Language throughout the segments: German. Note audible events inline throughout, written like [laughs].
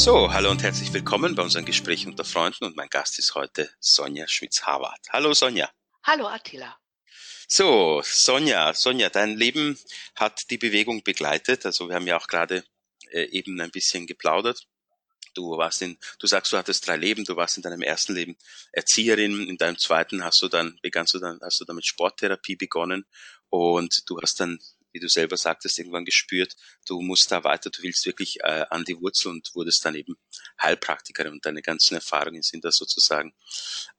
So, hallo und herzlich willkommen bei unserem Gespräch unter Freunden und mein Gast ist heute Sonja Schmitz-Hawart. Hallo Sonja. Hallo Attila. So, Sonja, Sonja, dein Leben hat die Bewegung begleitet. Also wir haben ja auch gerade äh, eben ein bisschen geplaudert. Du warst in, du sagst, du hattest drei Leben. Du warst in deinem ersten Leben Erzieherin. In deinem zweiten hast du dann, begannst du dann, hast du dann mit Sporttherapie begonnen und du hast dann wie du selber sagtest, irgendwann gespürt, du musst da weiter, du willst wirklich äh, an die Wurzel und wurdest dann eben Heilpraktikerin und deine ganzen Erfahrungen sind da sozusagen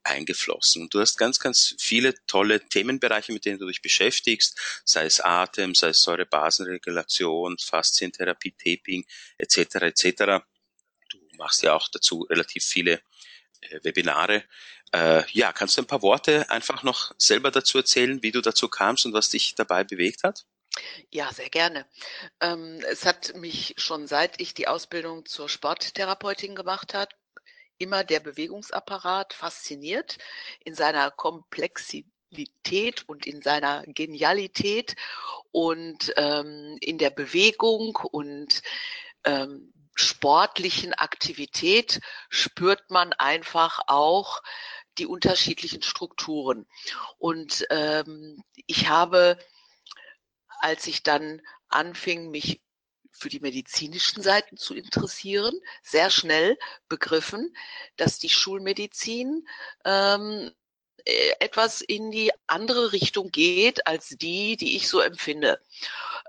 eingeflossen. Und du hast ganz, ganz viele tolle Themenbereiche, mit denen du dich beschäftigst, sei es Atem, sei es Säurebasenregulation, Faszientherapie, Taping etc. etc. Du machst ja auch dazu relativ viele äh, Webinare. Äh, ja, kannst du ein paar Worte einfach noch selber dazu erzählen, wie du dazu kamst und was dich dabei bewegt hat? Ja, sehr gerne. Ähm, es hat mich schon seit ich die Ausbildung zur Sporttherapeutin gemacht hat, immer der Bewegungsapparat fasziniert in seiner Komplexität und in seiner Genialität und ähm, in der Bewegung und ähm, sportlichen Aktivität spürt man einfach auch die unterschiedlichen Strukturen. Und ähm, ich habe als ich dann anfing, mich für die medizinischen Seiten zu interessieren, sehr schnell begriffen, dass die Schulmedizin ähm, äh, etwas in die andere Richtung geht als die, die ich so empfinde.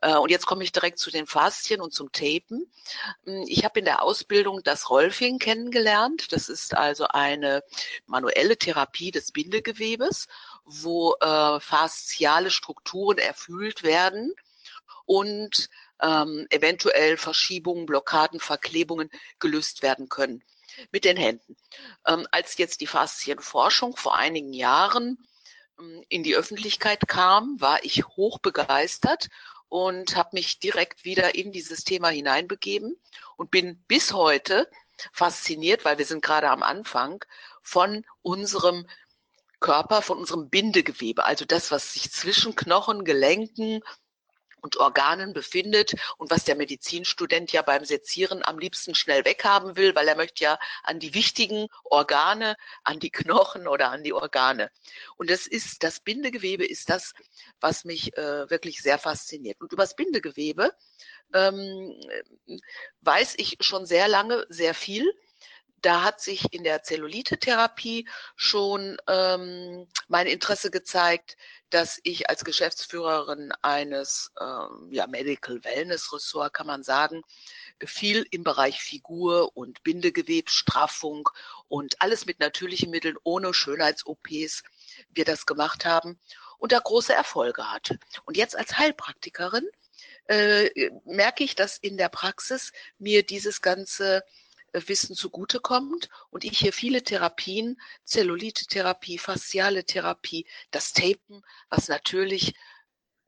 Äh, und jetzt komme ich direkt zu den Faszien und zum Tapen. Hm, ich habe in der Ausbildung das Rolfing kennengelernt. Das ist also eine manuelle Therapie des Bindegewebes, wo äh, fasziale Strukturen erfüllt werden und ähm, eventuell Verschiebungen, Blockaden, Verklebungen gelöst werden können mit den Händen. Ähm, als jetzt die Faszienforschung vor einigen Jahren ähm, in die Öffentlichkeit kam, war ich hoch begeistert und habe mich direkt wieder in dieses Thema hineinbegeben und bin bis heute fasziniert, weil wir sind gerade am Anfang von unserem Körper, von unserem Bindegewebe, also das, was sich zwischen Knochen, Gelenken, und Organen befindet und was der Medizinstudent ja beim Sezieren am liebsten schnell weghaben will, weil er möchte ja an die wichtigen Organe, an die Knochen oder an die Organe. Und das ist, das Bindegewebe ist das, was mich äh, wirklich sehr fasziniert. Und über das Bindegewebe ähm, weiß ich schon sehr lange sehr viel da hat sich in der Zellulite-Therapie schon ähm, mein Interesse gezeigt, dass ich als Geschäftsführerin eines ähm, ja, Medical Wellness Ressort, kann man sagen, viel im Bereich Figur und Bindegewebsstraffung und alles mit natürlichen Mitteln ohne Schönheits-OPs wir das gemacht haben und da große Erfolge hatte. Und jetzt als Heilpraktikerin äh, merke ich, dass in der Praxis mir dieses ganze Wissen zugutekommt und ich hier viele Therapien, Zellulite-Therapie, fasziale Therapie, das Tapen, was natürlich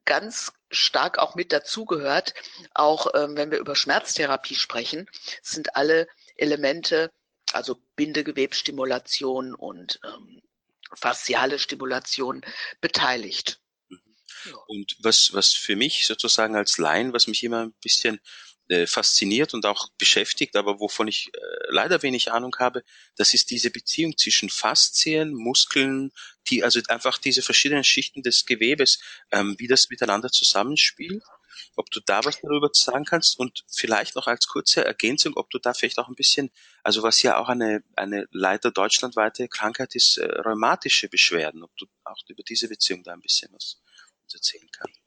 ganz stark auch mit dazugehört, auch ähm, wenn wir über Schmerztherapie sprechen, sind alle Elemente, also Bindegewebsstimulation und ähm, fasziale Stimulation beteiligt. Mhm. Und was, was für mich sozusagen als Laien, was mich immer ein bisschen äh, fasziniert und auch beschäftigt, aber wovon ich äh, leider wenig Ahnung habe, das ist diese Beziehung zwischen Faszien, Muskeln, die, also einfach diese verschiedenen Schichten des Gewebes, ähm, wie das miteinander zusammenspielt. Ob du da was darüber sagen kannst und vielleicht noch als kurze Ergänzung, ob du da vielleicht auch ein bisschen, also was ja auch eine, eine leider deutschlandweite Krankheit ist, äh, rheumatische Beschwerden, ob du auch über diese Beziehung da ein bisschen was erzählen kannst.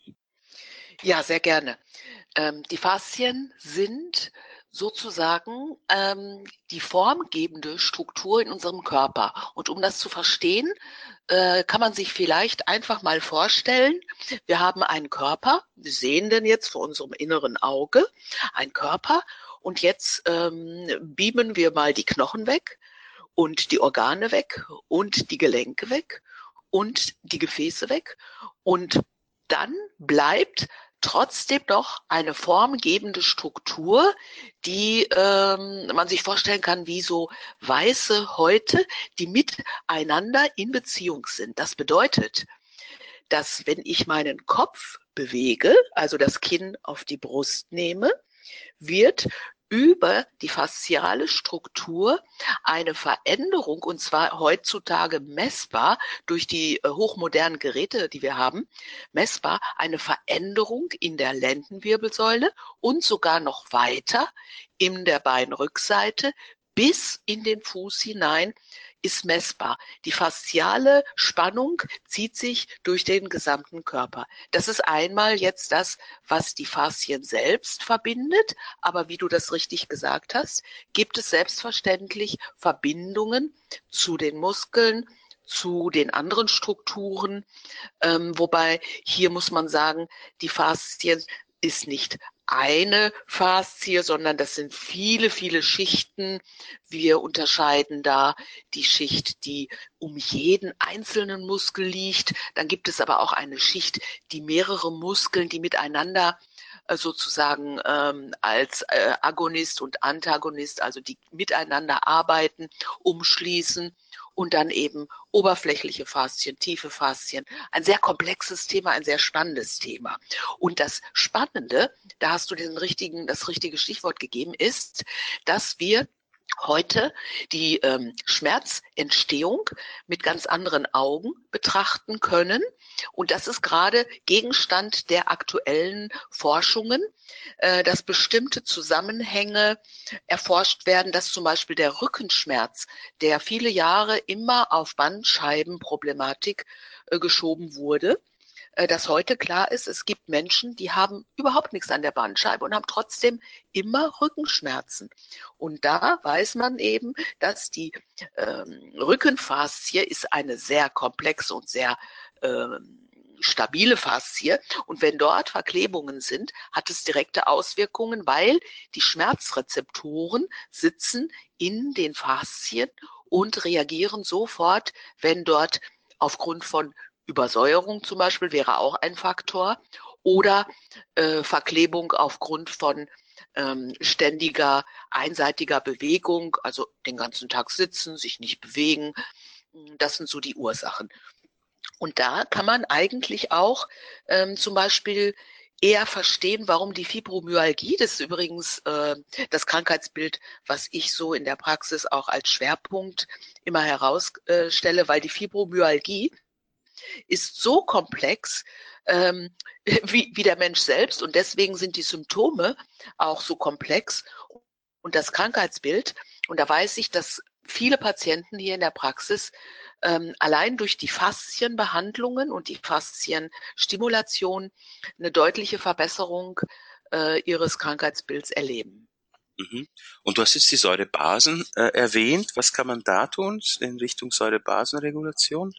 Ja, sehr gerne. Ähm, die Faszien sind sozusagen ähm, die formgebende Struktur in unserem Körper. Und um das zu verstehen, äh, kann man sich vielleicht einfach mal vorstellen, wir haben einen Körper, wir sehen den jetzt vor unserem inneren Auge, ein Körper, und jetzt ähm, beamen wir mal die Knochen weg und die Organe weg und die Gelenke weg und die Gefäße weg. Und dann bleibt trotzdem noch eine formgebende Struktur, die ähm, man sich vorstellen kann wie so weiße Häute, die miteinander in Beziehung sind. Das bedeutet, dass wenn ich meinen Kopf bewege, also das Kinn auf die Brust nehme, wird über die fasziale Struktur eine Veränderung, und zwar heutzutage messbar durch die äh, hochmodernen Geräte, die wir haben, messbar eine Veränderung in der Lendenwirbelsäule und sogar noch weiter in der Beinrückseite bis in den Fuß hinein ist messbar. Die fasziale Spannung zieht sich durch den gesamten Körper. Das ist einmal jetzt das, was die Faszien selbst verbindet. Aber wie du das richtig gesagt hast, gibt es selbstverständlich Verbindungen zu den Muskeln, zu den anderen Strukturen. Ähm, wobei hier muss man sagen, die Faszien ist nicht eine Faszie, sondern das sind viele, viele Schichten. Wir unterscheiden da die Schicht, die um jeden einzelnen Muskel liegt. Dann gibt es aber auch eine Schicht, die mehrere Muskeln, die miteinander äh, sozusagen ähm, als äh, Agonist und Antagonist, also die miteinander arbeiten, umschließen und dann eben oberflächliche Faszien, tiefe Faszien. Ein sehr komplexes Thema, ein sehr spannendes Thema. Und das Spannende, da hast du den richtigen, das richtige Stichwort gegeben, ist, dass wir heute die ähm, Schmerzentstehung mit ganz anderen Augen betrachten können. Und das ist gerade Gegenstand der aktuellen Forschungen, äh, dass bestimmte Zusammenhänge erforscht werden, dass zum Beispiel der Rückenschmerz, der viele Jahre immer auf Bandscheibenproblematik äh, geschoben wurde, dass heute klar ist, es gibt Menschen, die haben überhaupt nichts an der Bandscheibe und haben trotzdem immer Rückenschmerzen. Und da weiß man eben, dass die ähm, Rückenfaszie ist eine sehr komplexe und sehr ähm, stabile Faszie. Und wenn dort Verklebungen sind, hat es direkte Auswirkungen, weil die Schmerzrezeptoren sitzen in den Faszien und reagieren sofort, wenn dort aufgrund von Übersäuerung zum Beispiel wäre auch ein Faktor oder äh, Verklebung aufgrund von ähm, ständiger einseitiger Bewegung, also den ganzen Tag sitzen, sich nicht bewegen. Das sind so die Ursachen. Und da kann man eigentlich auch ähm, zum Beispiel eher verstehen, warum die Fibromyalgie, das ist übrigens äh, das Krankheitsbild, was ich so in der Praxis auch als Schwerpunkt immer herausstelle, weil die Fibromyalgie ist so komplex ähm, [laughs] wie, wie der Mensch selbst und deswegen sind die Symptome auch so komplex und das Krankheitsbild. Und da weiß ich, dass viele Patienten hier in der Praxis ähm, allein durch die Faszienbehandlungen und die Faszienstimulation eine deutliche Verbesserung äh, ihres Krankheitsbilds erleben. Mhm. Und du hast jetzt die Säurebasen äh, erwähnt. Was kann man da tun in Richtung Säurebasenregulation?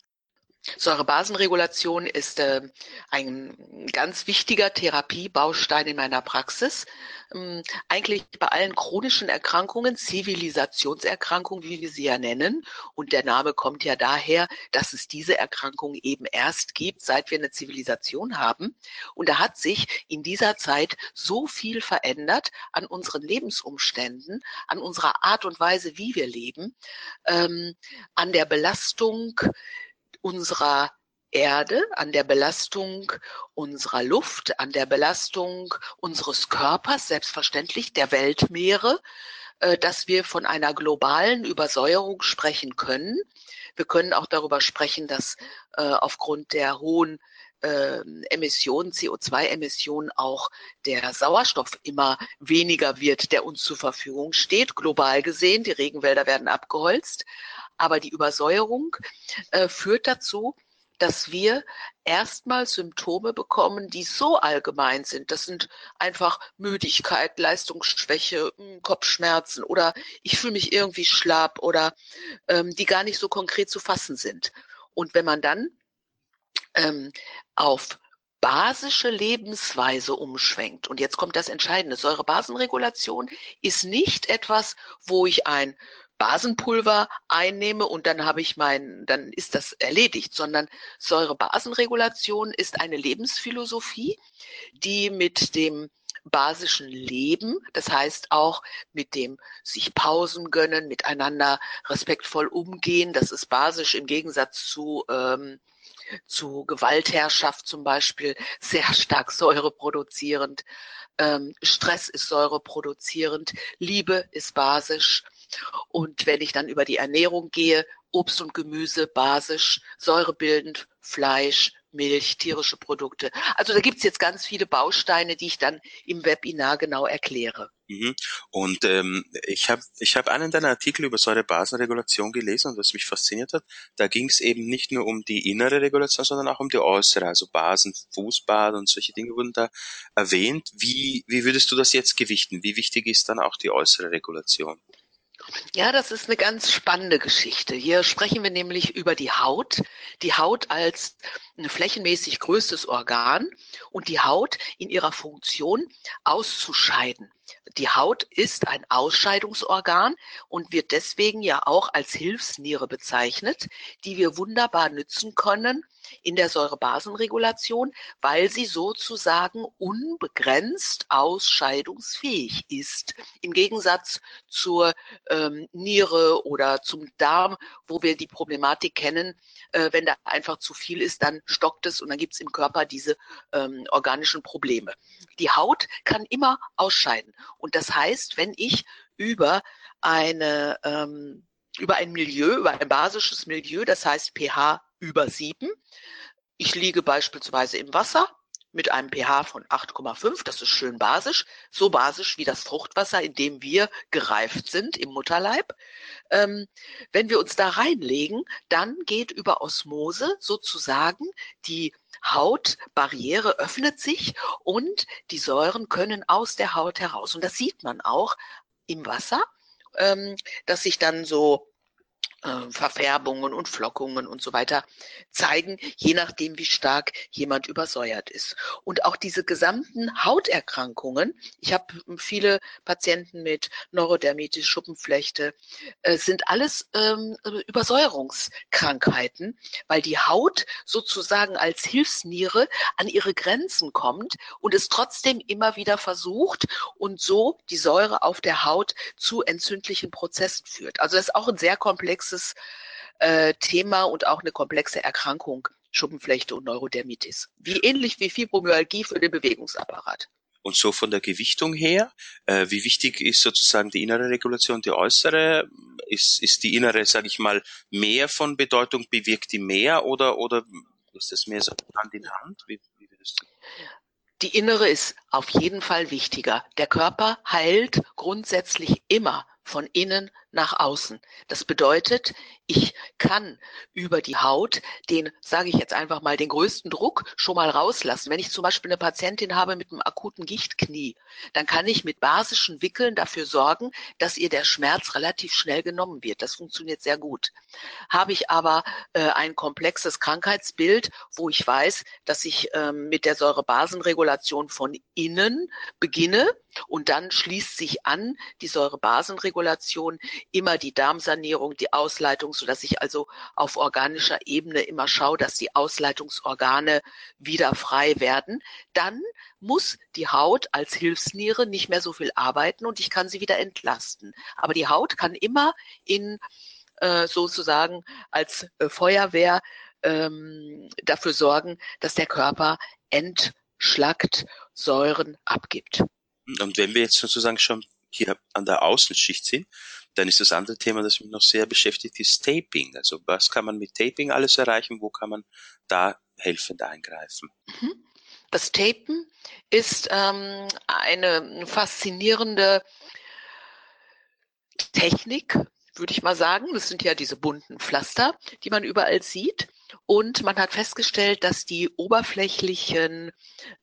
Säurebasenregulation ist äh, ein ganz wichtiger Therapiebaustein in meiner Praxis. Ähm, eigentlich bei allen chronischen Erkrankungen, Zivilisationserkrankungen, wie wir sie ja nennen. Und der Name kommt ja daher, dass es diese Erkrankung eben erst gibt, seit wir eine Zivilisation haben. Und da hat sich in dieser Zeit so viel verändert an unseren Lebensumständen, an unserer Art und Weise, wie wir leben, ähm, an der Belastung, unserer Erde, an der Belastung unserer Luft, an der Belastung unseres Körpers, selbstverständlich der Weltmeere, äh, dass wir von einer globalen Übersäuerung sprechen können. Wir können auch darüber sprechen, dass äh, aufgrund der hohen äh, Emissionen, CO2-Emissionen auch der Sauerstoff immer weniger wird, der uns zur Verfügung steht, global gesehen. Die Regenwälder werden abgeholzt. Aber die Übersäuerung äh, führt dazu, dass wir erstmal Symptome bekommen, die so allgemein sind. Das sind einfach Müdigkeit, Leistungsschwäche, hm, Kopfschmerzen oder ich fühle mich irgendwie schlapp oder ähm, die gar nicht so konkret zu fassen sind. Und wenn man dann ähm, auf basische Lebensweise umschwenkt. Und jetzt kommt das Entscheidende. Säurebasenregulation ist nicht etwas, wo ich ein Basenpulver einnehme und dann habe ich mein, dann ist das erledigt, sondern Säurebasenregulation ist eine Lebensphilosophie, die mit dem basischen Leben, das heißt auch mit dem sich Pausen gönnen, miteinander respektvoll umgehen, das ist basisch im Gegensatz zu ähm, zu Gewaltherrschaft zum Beispiel sehr stark säureproduzierend. Ähm, Stress ist säureproduzierend. Liebe ist basisch. Und wenn ich dann über die Ernährung gehe, Obst und Gemüse basisch, säurebildend, Fleisch, Milch, tierische Produkte. Also da gibt's jetzt ganz viele Bausteine, die ich dann im Webinar genau erkläre. Mhm. Und ähm, ich habe ich hab einen deiner Artikel über Säurebasenregulation gelesen und was mich fasziniert hat, da ging es eben nicht nur um die innere Regulation, sondern auch um die äußere, also Basen, Fußbad und solche Dinge wurden da erwähnt. Wie, wie würdest du das jetzt gewichten? Wie wichtig ist dann auch die äußere Regulation? Ja, das ist eine ganz spannende Geschichte. Hier sprechen wir nämlich über die Haut. Die Haut als ein flächenmäßig größtes Organ und die Haut in ihrer Funktion auszuscheiden. Die Haut ist ein Ausscheidungsorgan und wird deswegen ja auch als Hilfsniere bezeichnet, die wir wunderbar nützen können, in der Säurebasenregulation, weil sie sozusagen unbegrenzt ausscheidungsfähig ist. Im Gegensatz zur ähm, Niere oder zum Darm, wo wir die Problematik kennen, äh, wenn da einfach zu viel ist, dann stockt es und dann gibt es im Körper diese ähm, organischen Probleme. Die Haut kann immer ausscheiden. Und das heißt, wenn ich über eine ähm, über ein Milieu, über ein basisches Milieu, das heißt pH über 7. Ich liege beispielsweise im Wasser mit einem pH von 8,5, das ist schön basisch, so basisch wie das Fruchtwasser, in dem wir gereift sind im Mutterleib. Ähm, wenn wir uns da reinlegen, dann geht über Osmose sozusagen die Hautbarriere öffnet sich und die Säuren können aus der Haut heraus. Und das sieht man auch im Wasser, ähm, dass sich dann so äh, Verfärbungen und Flockungen und so weiter zeigen, je nachdem, wie stark jemand übersäuert ist. Und auch diese gesamten Hauterkrankungen, ich habe viele Patienten mit Neurodermitis, Schuppenflechte, äh, sind alles ähm, Übersäuerungskrankheiten, weil die Haut sozusagen als Hilfsniere an ihre Grenzen kommt und es trotzdem immer wieder versucht und so die Säure auf der Haut zu entzündlichen Prozessen führt. Also das ist auch ein sehr komplexes komplexes äh, Thema und auch eine komplexe Erkrankung, Schuppenflechte und Neurodermitis. Wie ähnlich wie Fibromyalgie für den Bewegungsapparat. Und so von der Gewichtung her, äh, wie wichtig ist sozusagen die innere Regulation, die äußere? Ist, ist die innere, sage ich mal, mehr von Bedeutung, bewirkt die mehr oder, oder ist das mehr so Hand in Hand? Wie, wie würdest du? Die innere ist auf jeden Fall wichtiger. Der Körper heilt grundsätzlich immer von innen nach außen. Das bedeutet, ich kann über die Haut den, sage ich jetzt einfach mal, den größten Druck schon mal rauslassen. Wenn ich zum Beispiel eine Patientin habe mit einem akuten Gichtknie, dann kann ich mit basischen Wickeln dafür sorgen, dass ihr der Schmerz relativ schnell genommen wird. Das funktioniert sehr gut. Habe ich aber äh, ein komplexes Krankheitsbild, wo ich weiß, dass ich äh, mit der Säurebasenregulation von innen beginne und dann schließt sich an die Säurebasenregulation immer die Darmsanierung, die Ausleitung, so dass ich also auf organischer Ebene immer schaue, dass die Ausleitungsorgane wieder frei werden. Dann muss die Haut als Hilfsniere nicht mehr so viel arbeiten und ich kann sie wieder entlasten. Aber die Haut kann immer in äh, sozusagen als äh, Feuerwehr ähm, dafür sorgen, dass der Körper entschlackt, Säuren abgibt. Und wenn wir jetzt sozusagen schon hier an der Außenschicht sind, dann ist das andere Thema, das mich noch sehr beschäftigt, ist Taping. Also was kann man mit Taping alles erreichen? Wo kann man da helfend eingreifen? Mhm. Das Tapen ist ähm, eine faszinierende Technik, würde ich mal sagen. Das sind ja diese bunten Pflaster, die man überall sieht. Und man hat festgestellt, dass die oberflächlichen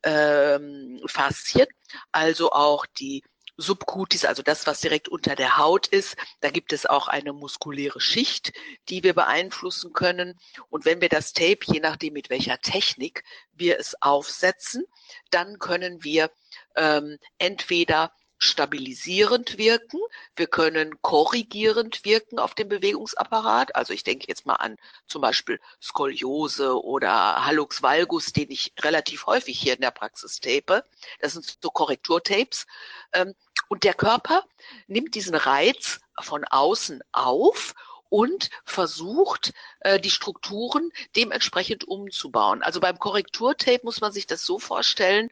ähm, Faszien, also auch die Subcutis, also das, was direkt unter der Haut ist. Da gibt es auch eine muskuläre Schicht, die wir beeinflussen können. Und wenn wir das Tape, je nachdem mit welcher Technik wir es aufsetzen, dann können wir ähm, entweder stabilisierend wirken, wir können korrigierend wirken auf den Bewegungsapparat. Also ich denke jetzt mal an zum Beispiel Skoliose oder Hallux valgus, den ich relativ häufig hier in der Praxis tape. Das sind so Korrekturtapes. Ähm, und der Körper nimmt diesen Reiz von außen auf und versucht, äh, die Strukturen dementsprechend umzubauen. Also beim Korrekturtape muss man sich das so vorstellen,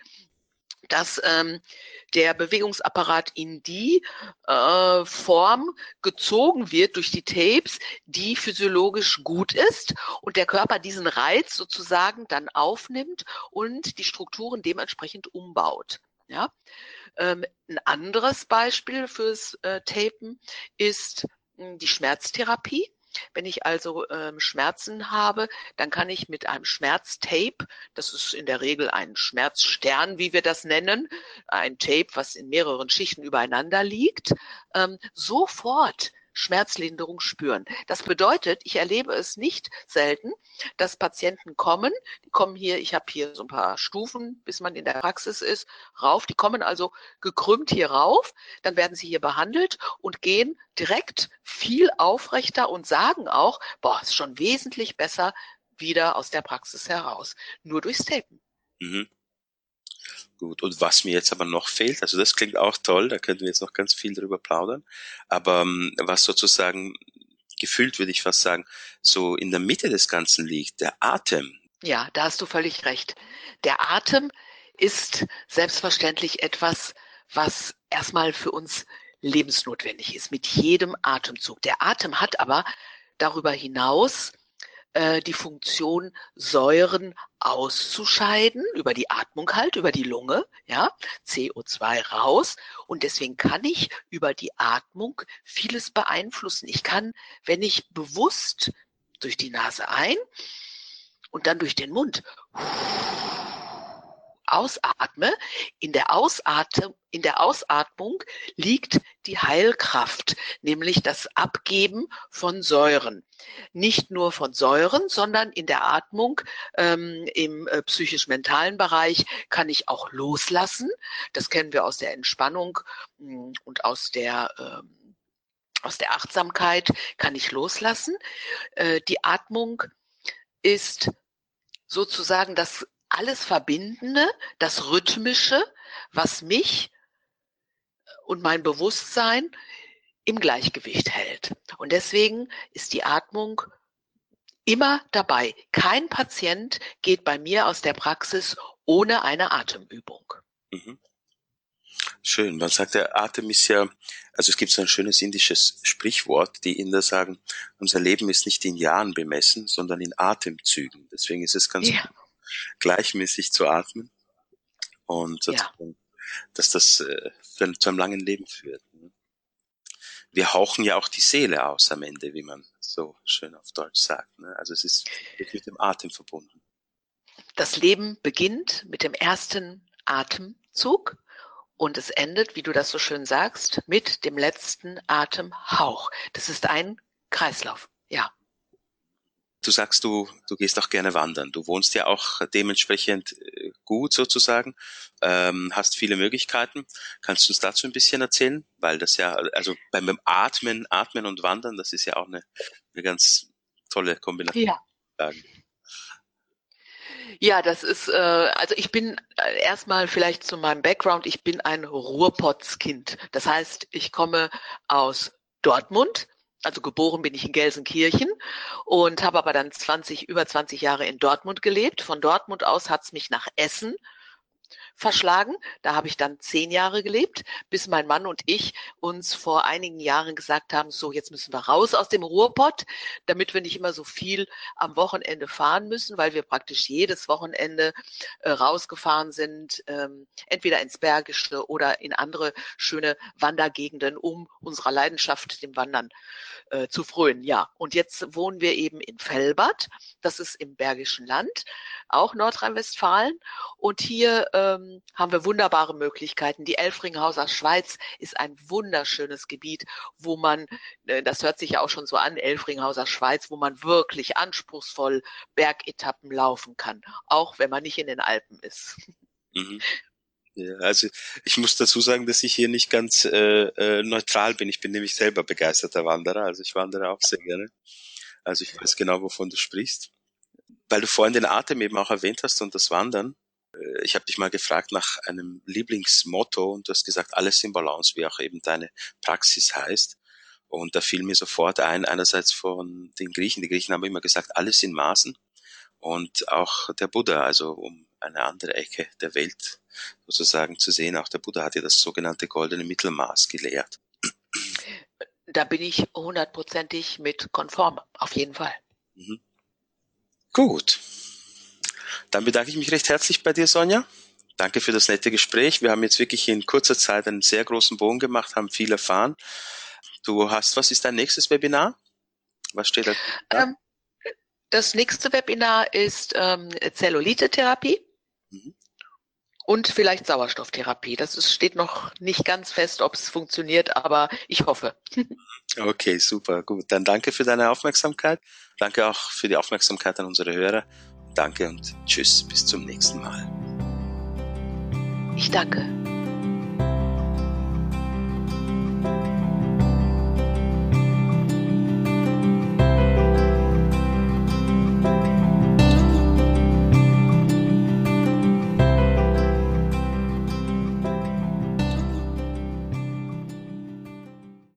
dass ähm, der Bewegungsapparat in die äh, Form gezogen wird durch die Tapes, die physiologisch gut ist und der Körper diesen Reiz sozusagen dann aufnimmt und die Strukturen dementsprechend umbaut. Ja? Ähm, ein anderes Beispiel fürs äh, Tapen ist mh, hm, die Schmerztherapie. Wenn ich also ähm, Schmerzen habe, dann kann ich mit einem Schmerztape, das ist in der Regel ein Schmerzstern, wie wir das nennen, ein Tape, was in mehreren Schichten übereinander liegt, ähm, sofort Schmerzlinderung spüren. Das bedeutet, ich erlebe es nicht selten, dass Patienten kommen, die kommen hier, ich habe hier so ein paar Stufen, bis man in der Praxis ist, rauf, die kommen also gekrümmt hier rauf, dann werden sie hier behandelt und gehen direkt viel aufrechter und sagen auch, boah, ist schon wesentlich besser wieder aus der Praxis heraus. Nur durchs Tapen. Mhm. Gut, und was mir jetzt aber noch fehlt, also das klingt auch toll, da könnten wir jetzt noch ganz viel drüber plaudern, aber ähm, was sozusagen gefühlt, würde ich fast sagen, so in der Mitte des Ganzen liegt, der Atem. Ja, da hast du völlig recht. Der Atem ist selbstverständlich etwas, was erstmal für uns lebensnotwendig ist, mit jedem Atemzug. Der Atem hat aber darüber hinaus die Funktion, Säuren auszuscheiden, über die Atmung halt, über die Lunge, ja, CO2 raus. Und deswegen kann ich über die Atmung vieles beeinflussen. Ich kann, wenn ich bewusst durch die Nase ein und dann durch den Mund ausatme, in der, Ausatm in der Ausatmung liegt die Heilkraft, nämlich das Abgeben von Säuren. Nicht nur von Säuren, sondern in der Atmung ähm, im äh, psychisch-mentalen Bereich kann ich auch loslassen. Das kennen wir aus der Entspannung mh, hm, und aus der ähm, aus der Achtsamkeit kann ich loslassen. Äh, die Atmung ist sozusagen das alles Verbindende, das Rhythmische, was mich und mein Bewusstsein im Gleichgewicht hält. Und deswegen ist die Atmung immer dabei. Kein Patient geht bei mir aus der Praxis ohne eine Atemübung. Mhm. Schön. Man sagt, der Atem ist ja, also es gibt so ein schönes indisches Sprichwort, die Inder sagen, unser Leben ist nicht in Jahren bemessen, sondern in Atemzügen. Deswegen ist es ganz ja gleichmäßig zu atmen und ja. dass das äh, zu einem langen Leben führt. Ne? Wir hauchen ja auch die Seele aus am Ende, wie man so schön auf Deutsch sagt. Ne? Also es ist mit dem Atem verbunden. Das Leben beginnt mit dem ersten Atemzug und es endet, wie du das so schön sagst, mit dem letzten Atemhauch. Das ist ein Kreislauf. Ja. Du sagst, du, du gehst auch gerne wandern. Du wohnst ja auch dementsprechend äh, gut sozusagen, ähm, hast viele Möglichkeiten. Kannst du uns dazu ein bisschen erzählen? Weil das ja, also beim Atmen, Atmen und Wandern, das ist ja auch eine, eine ganz tolle Kombination. Ja. Ja, das ist, äh, also ich bin äh, erstmal vielleicht zu meinem Background, ich bin ein Ruhrpottskind. Das heißt, ich komme aus Dortmund, also geboren bin ich in Gelsenkirchen und habe aber dann 20, über 20 Jahre in Dortmund gelebt. Von Dortmund aus hat's mich nach Essen verschlagen. Da habe ich dann zehn Jahre gelebt, bis mein Mann und ich uns vor einigen Jahren gesagt haben, so jetzt müssen wir raus aus dem Ruhrpott, damit wir nicht immer so viel am Wochenende fahren müssen, weil wir praktisch jedes Wochenende äh, rausgefahren sind, ähm, entweder ins Bergische oder in andere schöne Wandergegenden, um unserer Leidenschaft, dem Wandern, äh, zu frönen. Ja, und jetzt wohnen wir eben in Fellbad, das ist im Bergischen Land, auch Nordrhein-Westfalen. Und hier ähm, haben wir wunderbare Möglichkeiten. Die Elfringhauser Schweiz ist ein wunderschönes Gebiet, wo man, äh, das hört sich ja auch schon so an, Elfringhauser Schweiz, wo man wirklich anspruchsvoll Bergetappen laufen kann, auch wenn man nicht in den Alpen ist. Mhm. Ja, also ich muss dazu sagen, dass ich hier nicht ganz äh, äh, neutral bin. Ich bin nämlich selber begeisterter Wanderer, also ich wandere auch sehr gerne. Also ich weiß genau, wovon du sprichst weil du vorhin den Atem eben auch erwähnt hast und das Wandern. Äh, ich habe dich mal gefragt nach einem Lieblingsmotto und du hast gesagt, alles in Balance, wie auch eben deine Praxis heißt. Und da fiel mir sofort ein, einerseits von den Griechen. Die Griechen haben immer gesagt, alles in Maßen. Und auch der Buddha, also um eine andere Ecke der Welt sozusagen zu sehen. Auch der Buddha hat ja das sogenannte goldene Mittelmaß gelehrt. Da bin ich hundertprozentig mit konform, auf jeden Fall. Mhm. Gut. Dann bedanke ich mich recht herzlich bei dir, Sonja. Danke für das nette Gespräch. Wir haben jetzt wirklich in kurzer Zeit einen sehr großen Bogen gemacht, haben viel erfahren. Du hast, was ist dein nächstes Webinar? Was steht da? Ähm, das nächste Webinar ist ähm, Zellulite-Therapie mhm. und vielleicht Sauerstofftherapie. Das ist, steht noch nicht ganz fest, ob es funktioniert, aber ich hoffe. [laughs] Okay, super, gut. Dann danke für deine Aufmerksamkeit. Danke auch für die Aufmerksamkeit an unsere Hörer. Danke und tschüss, bis zum nächsten Mal. Ich danke.